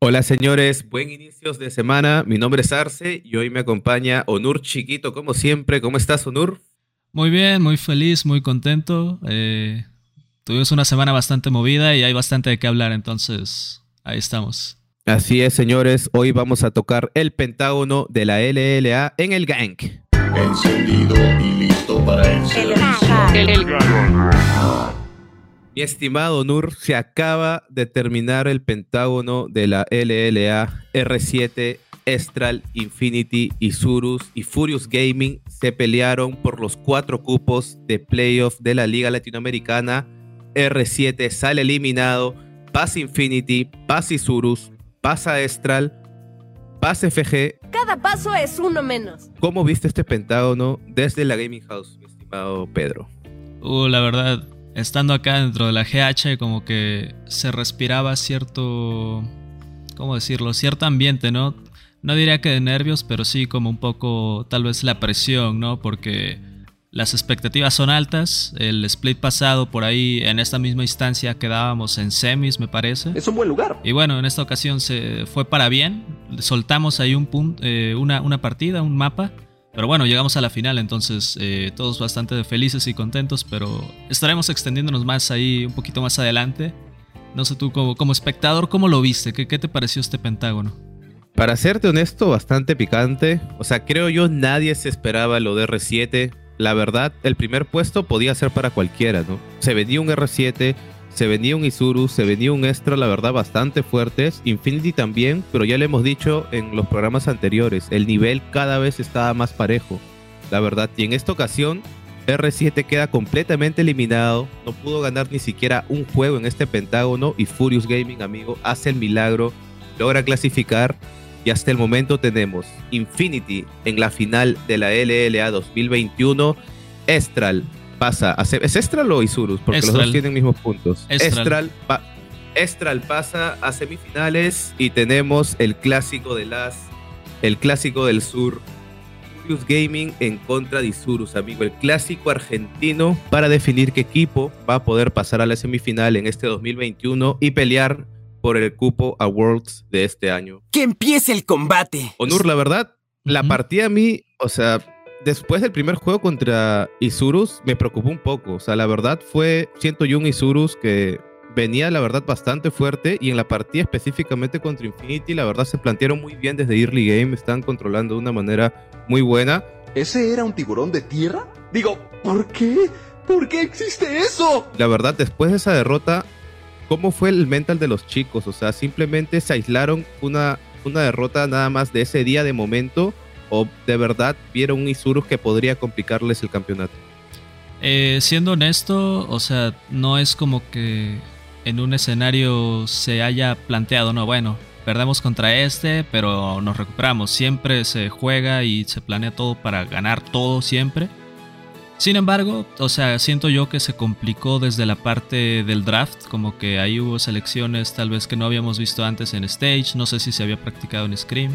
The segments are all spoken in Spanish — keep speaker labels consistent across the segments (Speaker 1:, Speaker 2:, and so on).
Speaker 1: Hola señores, buen inicios de semana. Mi nombre es Arce y hoy me acompaña Onur Chiquito, como siempre. ¿Cómo estás, Onur?
Speaker 2: Muy bien, muy feliz, muy contento. Eh, tuvimos una semana bastante movida y hay bastante de qué hablar, entonces ahí estamos.
Speaker 1: Así es, señores. Hoy vamos a tocar el pentágono de la LLA en el gang.
Speaker 3: Encendido y listo para el servicio.
Speaker 1: Mi estimado Nur, se acaba de terminar el pentágono de la LLA R7, Estral, Infinity, Isurus y Furious Gaming se pelearon por los cuatro cupos de playoff de la Liga Latinoamericana. R7 sale eliminado, pasa Infinity, pasa Isurus, pasa Estral, pasa FG.
Speaker 4: Cada paso es uno menos.
Speaker 1: ¿Cómo viste este pentágono desde la Gaming House, mi estimado Pedro?
Speaker 2: Uh, la verdad, estando acá dentro de la GH, como que se respiraba cierto. ¿Cómo decirlo? Cierto ambiente, ¿no? No diría que de nervios, pero sí como un poco, tal vez la presión, ¿no? Porque las expectativas son altas. El split pasado por ahí en esta misma instancia quedábamos en semis, me parece.
Speaker 5: Es un buen lugar.
Speaker 2: Y bueno, en esta ocasión se fue para bien. Soltamos ahí un punto, eh, una, una partida, un mapa. Pero bueno, llegamos a la final, entonces eh, todos bastante felices y contentos, pero estaremos extendiéndonos más ahí un poquito más adelante. No sé tú como, como espectador, ¿cómo lo viste? ¿Qué, ¿Qué te pareció este pentágono?
Speaker 1: Para serte honesto, bastante picante. O sea, creo yo nadie se esperaba lo de R7. La verdad, el primer puesto podía ser para cualquiera, ¿no? Se venía un R7, se venía un Isurus, se venía un Extra, la verdad, bastante fuertes. Infinity también, pero ya le hemos dicho en los programas anteriores, el nivel cada vez estaba más parejo, la verdad. Y en esta ocasión, R7 queda completamente eliminado, no pudo ganar ni siquiera un juego en este pentágono y Furious Gaming, amigo, hace el milagro, logra clasificar y hasta el momento tenemos Infinity en la final de la LLA 2021. Estral pasa a... ¿Es Estral o Isurus? Porque los dos tienen mismos puntos.
Speaker 2: Estral.
Speaker 1: Estral, pasa a semifinales y tenemos el clásico de las... El clásico del sur. Gaming en contra de Isurus, amigo. El clásico argentino para definir qué equipo va a poder pasar a la semifinal en este 2021 y pelear por el cupo a Worlds de este año.
Speaker 6: ¡Que empiece el combate!
Speaker 1: Onur, la verdad, la partida a mí, o sea, después del primer juego contra Isurus, me preocupó un poco. O sea, la verdad fue, siento yo un Isurus que venía, la verdad, bastante fuerte y en la partida específicamente contra Infinity, la verdad se plantearon muy bien desde early game, están controlando de una manera muy buena.
Speaker 5: ¿Ese era un tiburón de tierra? Digo, ¿por qué? ¿Por qué existe eso?
Speaker 1: La verdad, después de esa derrota, ¿cómo fue el mental de los chicos? O sea, simplemente se aislaron una, una derrota nada más de ese día de momento o de verdad vieron un Isurus que podría complicarles el campeonato?
Speaker 2: Eh, siendo honesto, o sea, no es como que en un escenario se haya planteado, no, bueno, perdemos contra este, pero nos recuperamos. Siempre se juega y se planea todo para ganar todo siempre. Sin embargo, o sea, siento yo que se complicó desde la parte del draft, como que ahí hubo selecciones tal vez que no habíamos visto antes en Stage, no sé si se había practicado en Scream.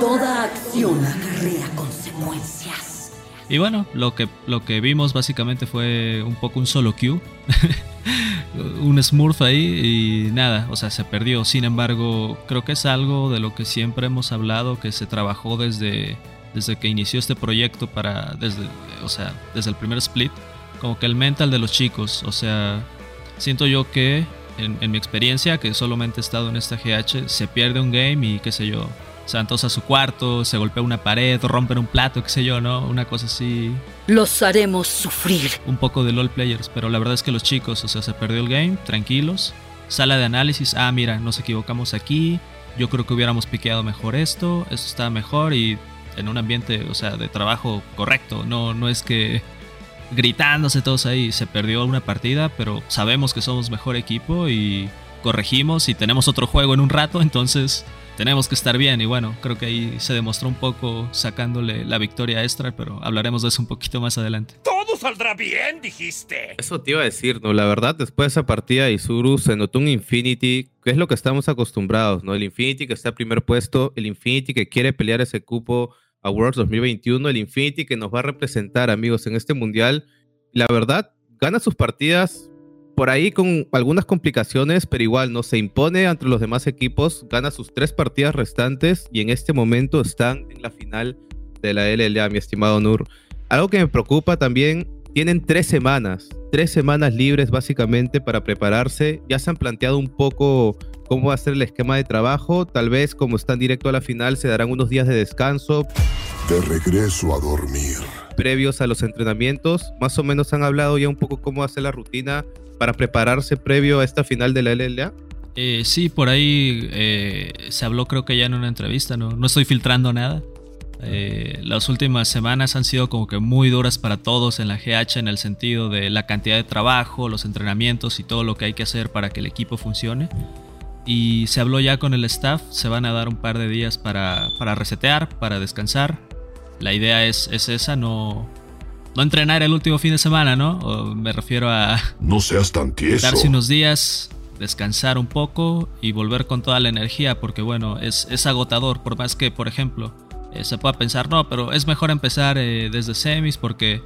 Speaker 6: Toda acción acarrea consecuencias.
Speaker 2: Y bueno, lo que, lo que vimos básicamente fue un poco un solo queue. un smurf ahí y nada, o sea, se perdió. Sin embargo, creo que es algo de lo que siempre hemos hablado, que se trabajó desde, desde que inició este proyecto para, desde, o sea, desde el primer split, como que el mental de los chicos, o sea, siento yo que en, en mi experiencia, que solamente he estado en esta GH, se pierde un game y qué sé yo, Santos a su cuarto, se golpea una pared, rompen un plato, qué sé yo, ¿no? Una cosa así.
Speaker 6: Los haremos sufrir.
Speaker 2: Un poco de LOL players, pero la verdad es que los chicos, o sea, se perdió el game, tranquilos. Sala de análisis, ah, mira, nos equivocamos aquí. Yo creo que hubiéramos piqueado mejor esto, esto está mejor y en un ambiente, o sea, de trabajo correcto. No, no es que gritándose todos ahí, se perdió una partida, pero sabemos que somos mejor equipo y corregimos y tenemos otro juego en un rato, entonces tenemos que estar bien y bueno, creo que ahí se demostró un poco sacándole la victoria extra, pero hablaremos de eso un poquito más adelante.
Speaker 7: Todo saldrá bien, dijiste.
Speaker 1: Eso te iba a decir, ¿no? La verdad, después de esa partida de Isuru se notó un Infinity, que es lo que estamos acostumbrados, ¿no? El Infinity que está a primer puesto, el Infinity que quiere pelear ese cupo a Worlds 2021, el Infinity que nos va a representar, amigos, en este mundial. La verdad, gana sus partidas por ahí con algunas complicaciones, pero igual no se impone ante los demás equipos, gana sus tres partidas restantes y en este momento están en la final de la LLA, mi estimado Nur. Algo que me preocupa también, tienen tres semanas, tres semanas libres básicamente para prepararse. Ya se han planteado un poco cómo va a ser el esquema de trabajo. Tal vez como están directo a la final se darán unos días de descanso.
Speaker 3: De regreso a dormir.
Speaker 1: Previos a los entrenamientos, más o menos han hablado ya un poco cómo va a ser la rutina para prepararse previo a esta final de la LLA.
Speaker 2: Eh, sí, por ahí eh, se habló creo que ya en una entrevista, no, no estoy filtrando nada. Eh, las últimas semanas han sido como que muy duras para todos en la GH en el sentido de la cantidad de trabajo, los entrenamientos y todo lo que hay que hacer para que el equipo funcione. Y se habló ya con el staff, se van a dar un par de días para, para resetear, para descansar. La idea es, es esa, no, no entrenar el último fin de semana, ¿no? O me refiero a...
Speaker 3: No seas tan tieso.
Speaker 2: Darse unos días, descansar un poco y volver con toda la energía, porque bueno, es, es agotador, por más que, por ejemplo, eh, se pueda pensar, no, pero es mejor empezar eh, desde semis porque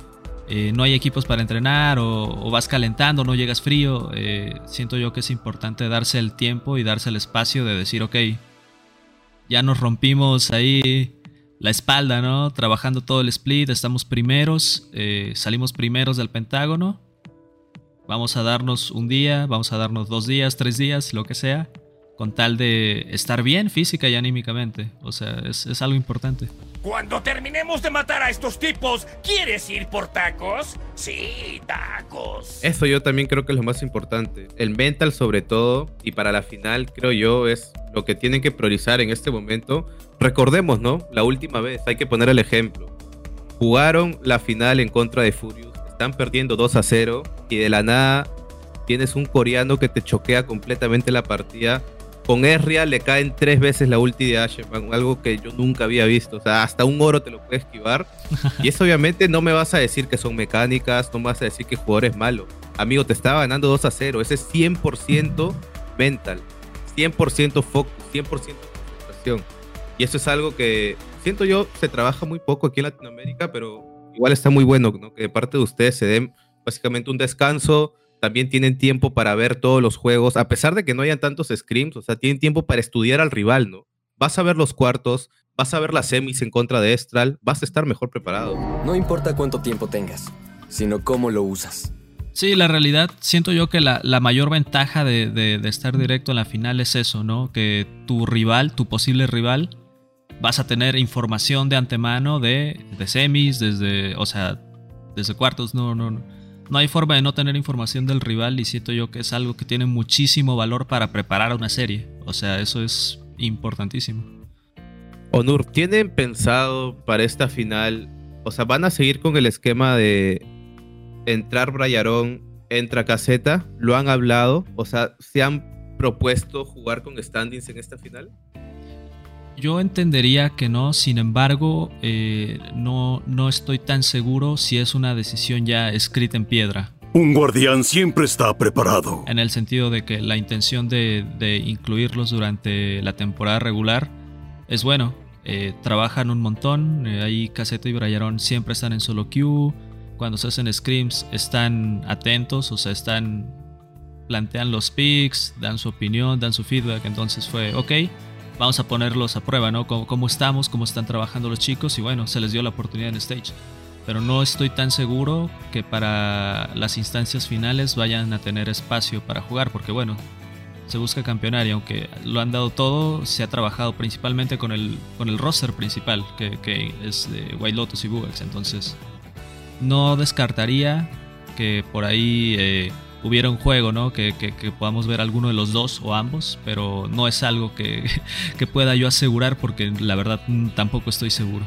Speaker 2: eh, no hay equipos para entrenar o, vas calentando, no llegas frío. siento yo que es importante darse el tiempo y darse el espacio de decir, ok, ya nos rompimos ahí la espalda, ¿no? Trabajando todo el split, estamos primeros, salimos primeros del Pentágono. Vamos a darnos un día, vamos a darnos dos días, tres días, lo que sea con tal de estar bien física y anímicamente. O sea, es, algo importante.
Speaker 7: Cuando terminemos de matar a estos tipos, ¿quieres ir por tacos? Sí, tacos.
Speaker 1: Eso yo también creo que es lo más importante. El mental sobre todo, y para la final creo yo es lo que tienen que priorizar en este momento. Recordemos, ¿no? La última vez, hay que poner el ejemplo. Jugaron la final en contra de Furious, están perdiendo 2 a 0 y de la nada tienes un coreano que te choquea completamente la partida con Ezreal le caen tres veces la ulti de Asheman, algo que yo nunca había visto. O sea, hasta un oro te lo puede esquivar. Y eso obviamente no me vas a decir que son mecánicas, no me vas a decir que el jugador es malo. Amigo, te estaba ganando 2 a 0. Ese es 100% mental, 100% focus, 100% concentración. Y eso es algo que siento yo se trabaja muy poco aquí en Latinoamérica, pero igual está muy bueno ¿no? que de parte de ustedes se den básicamente un descanso, también tienen tiempo para ver todos los juegos, a pesar de que no hayan tantos scrims, o sea, tienen tiempo para estudiar al rival, ¿no? Vas a ver los cuartos, vas a ver las semis en contra de Estral, vas a estar mejor preparado.
Speaker 8: No importa cuánto tiempo tengas, sino cómo lo usas.
Speaker 2: Sí, la realidad, siento yo que la, mayor ventaja de, estar directo en la final es eso, ¿no? Que tu rival, tu posible rival, vas a tener información de antemano de, de semis, desde, o sea, desde cuartos, no, no, no no hay forma de no tener información del rival y siento yo que es algo que tiene muchísimo valor para preparar una serie. O sea, eso es importantísimo.
Speaker 1: Onur, ¿tienen pensado para esta final? O sea, ¿van a seguir con el esquema de entrar Brayarón, entra Caseta? ¿Lo han hablado? O sea, ¿se han propuesto jugar con standings en esta final?
Speaker 2: Yo entendería que no, sin embargo, eh, no, no estoy tan seguro si es una decisión ya escrita en piedra.
Speaker 3: Un guardián siempre está preparado.
Speaker 2: En el sentido de que la intención de, incluirlos durante la temporada regular es bueno. Eh, trabajan un montón. Eh, ahí Caseta y Brayarón siempre están en solo queue. Cuando se hacen scrims están atentos, o sea, están. plantean los picks, dan su opinión, dan su feedback. Entonces fue, ok, vamos a ponerlos a prueba, ¿no? Cómo, estamos, cómo están trabajando los chicos y bueno, se les dio la oportunidad en stage. Pero no estoy tan seguro que para las instancias finales vayan a tener espacio para jugar, porque bueno, se busca campeonar y aunque lo han dado todo, se ha trabajado principalmente con el, con el roster principal, que, es White Lotus y Bugs. Entonces, no descartaría que por ahí eh, hubiera un juego, ¿no? Que, podamos ver alguno de los dos o ambos, pero no es algo que, que pueda yo asegurar porque la verdad mm, tampoco estoy seguro.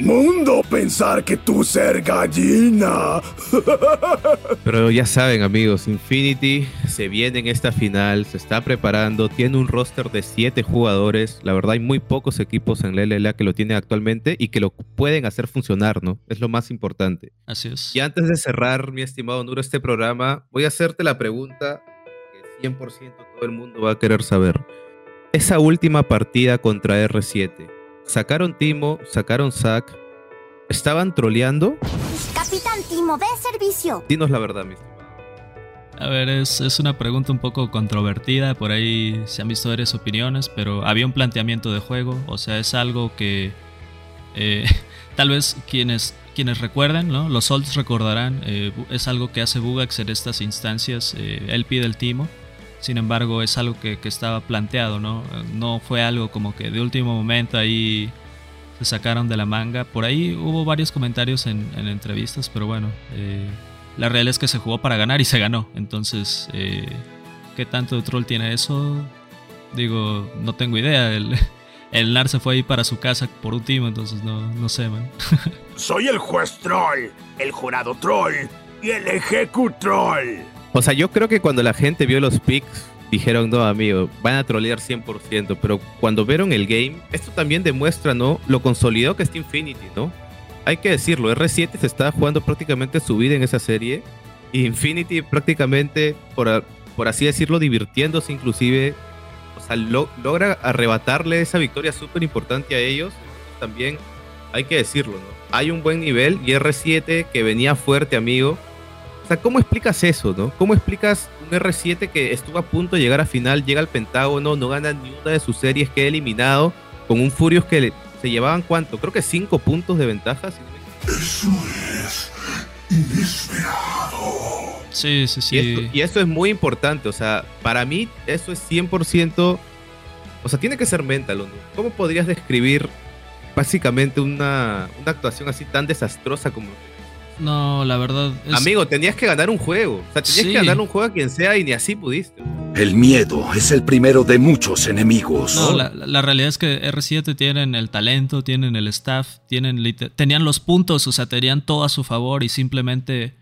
Speaker 3: Mundo, pensar que tú ser gallina.
Speaker 1: Pero ya saben, amigos, Infinity se viene en esta final, se está preparando, tiene un roster de 7 jugadores. La verdad, hay muy pocos equipos en la LLA que lo tienen actualmente y que lo pueden hacer funcionar, ¿no? Es lo más importante.
Speaker 2: Así es.
Speaker 1: Y antes de cerrar, mi estimado Nuro, este programa, voy a hacerte la pregunta que 100% todo el mundo va a querer saber. Esa última partida contra R7 Sacaron Timo, sacaron Zack. ¿Estaban troleando?
Speaker 4: Capitán Timo, ve servicio.
Speaker 1: Dinos la verdad, mi
Speaker 2: A ver, es, es, una pregunta un poco controvertida, por ahí se han visto varias opiniones, pero había un planteamiento de juego, o sea, es algo que eh, tal vez quienes, quienes recuerdan, ¿no? los Solds recordarán, eh, es algo que hace Bugax en estas instancias, eh, él pide el timo, sin embargo es algo que, que, estaba planteado, ¿no? no fue algo como que de último momento ahí se sacaron de la manga, por ahí hubo varios comentarios en, en entrevistas, pero bueno la realidad es que se jugó para ganar y se ganó. Entonces, eh, ¿qué tanto de troll tiene eso? Digo, no tengo idea. El, el NAR se fue ahí para su casa por un timo, entonces no, no sé, man.
Speaker 3: Soy el juez troll, el jurado troll y el ejecu troll.
Speaker 1: O sea, yo creo que cuando la gente vio los picks, dijeron, no, amigo, van a trolear 100%, pero cuando vieron el game, esto también demuestra, ¿no? Lo consolidado que está Infinity, ¿no? hay que decirlo, R7 se está jugando prácticamente su vida en esa serie. Y Infinity prácticamente, por, por así decirlo, divirtiéndose inclusive. O sea, logra arrebatarle esa victoria súper importante a ellos. También hay que decirlo, ¿no? Hay un buen nivel y R7 que venía fuerte, amigo. O sea, ¿cómo explicas eso, no? ¿Cómo explicas un R7 que estuvo a punto de llegar a final, llega al Pentágono, no gana ni una de sus series, queda eliminado, con un Furious que se llevaban cuánto, creo que cinco puntos de ventaja.
Speaker 3: Eso es inesperado.
Speaker 2: Sí, sí,
Speaker 1: sí. Y esto, es muy importante, o sea, para mí eso es 100%, o sea, tiene que ser mental, ¿no? ¿Cómo podrías describir básicamente una, una actuación así tan desastrosa como
Speaker 2: no, la verdad.
Speaker 1: Amigo, tenías que ganar un juego. O sea, tenías que ganar un juego a quien sea y ni así pudiste.
Speaker 3: El miedo es el primero de muchos enemigos.
Speaker 2: No, la, realidad es que R7 tienen el talento, tienen el staff, tienen tenían los puntos, o sea, tenían todo a su favor y simplemente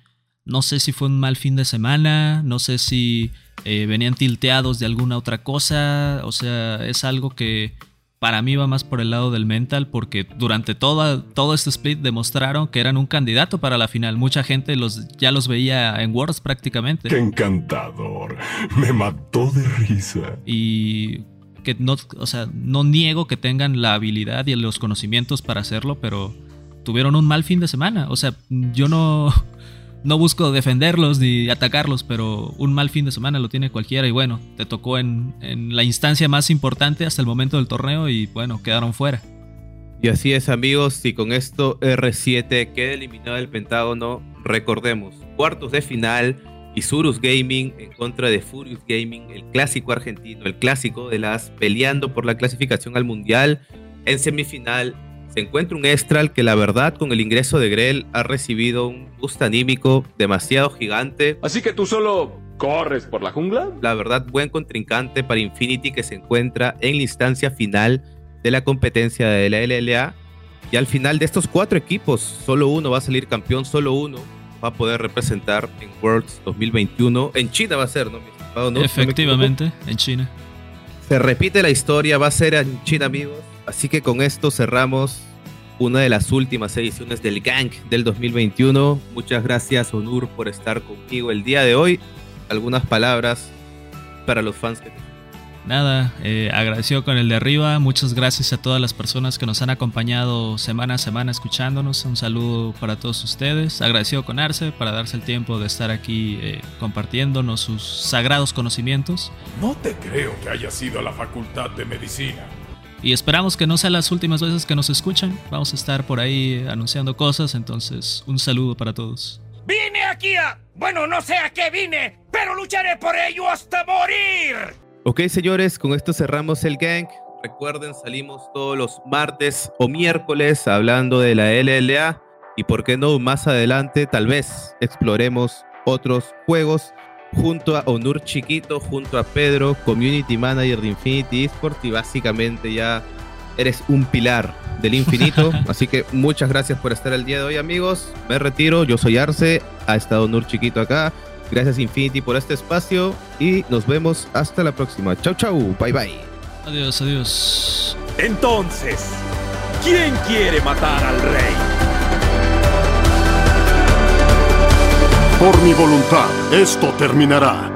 Speaker 2: no sé si fue un mal fin de semana, no sé si eh, venían tilteados de alguna otra cosa, o sea, es algo que para mí va más por el lado del mental porque durante toda, todo este split demostraron que eran un candidato para la final. Mucha gente los, ya los veía en Worlds prácticamente.
Speaker 3: ¡Qué encantador! Me mató de risa.
Speaker 2: Y que no, o sea, no niego que tengan la habilidad y los conocimientos para hacerlo, pero tuvieron un mal fin de semana. O sea, yo no, no busco defenderlos ni atacarlos, pero un mal fin de semana lo tiene cualquiera y bueno, te tocó en, la instancia más importante hasta el momento del torneo y bueno, quedaron fuera.
Speaker 1: Y así es amigos, y con esto R7 queda eliminado del Pentágono, recordemos, cuartos de final, Isurus Gaming en contra de Furious Gaming, el clásico argentino, el clásico de las peleando por la clasificación al Mundial, en semifinal se encuentra un Estral que la verdad con el ingreso de Grell ha recibido un gusto anímico demasiado gigante.
Speaker 5: Así que tú solo corres por la jungla.
Speaker 1: La verdad, buen contrincante para Infinity que se encuentra en la instancia final de la competencia de la LLA. Y al final de estos cuatro equipos, solo uno va a salir campeón, solo uno va a poder representar en Worlds 2021. En China va a ser, ¿no?
Speaker 2: ¿no? Efectivamente, en China.
Speaker 1: Se repite la historia, va a ser en China, amigos. Así que con esto cerramos una de las últimas ediciones del Gang del 2021. Muchas gracias, Onur, por estar conmigo el día de hoy. Algunas palabras para los fans que
Speaker 2: Nada, eh, agradecido con el de arriba. Muchas gracias a todas las personas que nos han acompañado semana a semana escuchándonos. Un saludo para todos ustedes. Agradecido con Arce para darse el tiempo de estar aquí eh, compartiéndonos sus sagrados conocimientos.
Speaker 3: No te creo que haya sido a la Facultad de Medicina.
Speaker 2: Y esperamos que no sean las últimas veces que nos escuchan. Vamos a estar por ahí anunciando cosas, entonces un saludo para todos.
Speaker 7: Vine aquí a... Bueno, no sé a qué vine, pero lucharé por ello hasta morir.
Speaker 1: Ok, señores, con esto cerramos el gang. Recuerden, salimos todos los martes o miércoles hablando de la LLA. Y por qué no, más adelante tal vez exploremos otros juegos junto a Onur Chiquito, junto a Pedro, Community Manager de Infinity Esports y básicamente ya eres un pilar del infinito. Así que muchas gracias por estar el día de hoy amigos. Me retiro, yo soy Arce, ha estado Onur Chiquito acá. Gracias Infinity por este espacio y nos vemos hasta la próxima. Chau chau, bye bye.
Speaker 2: Adiós, adiós.
Speaker 7: Entonces, ¿quién quiere matar al rey?
Speaker 3: Por mi voluntad, esto terminará.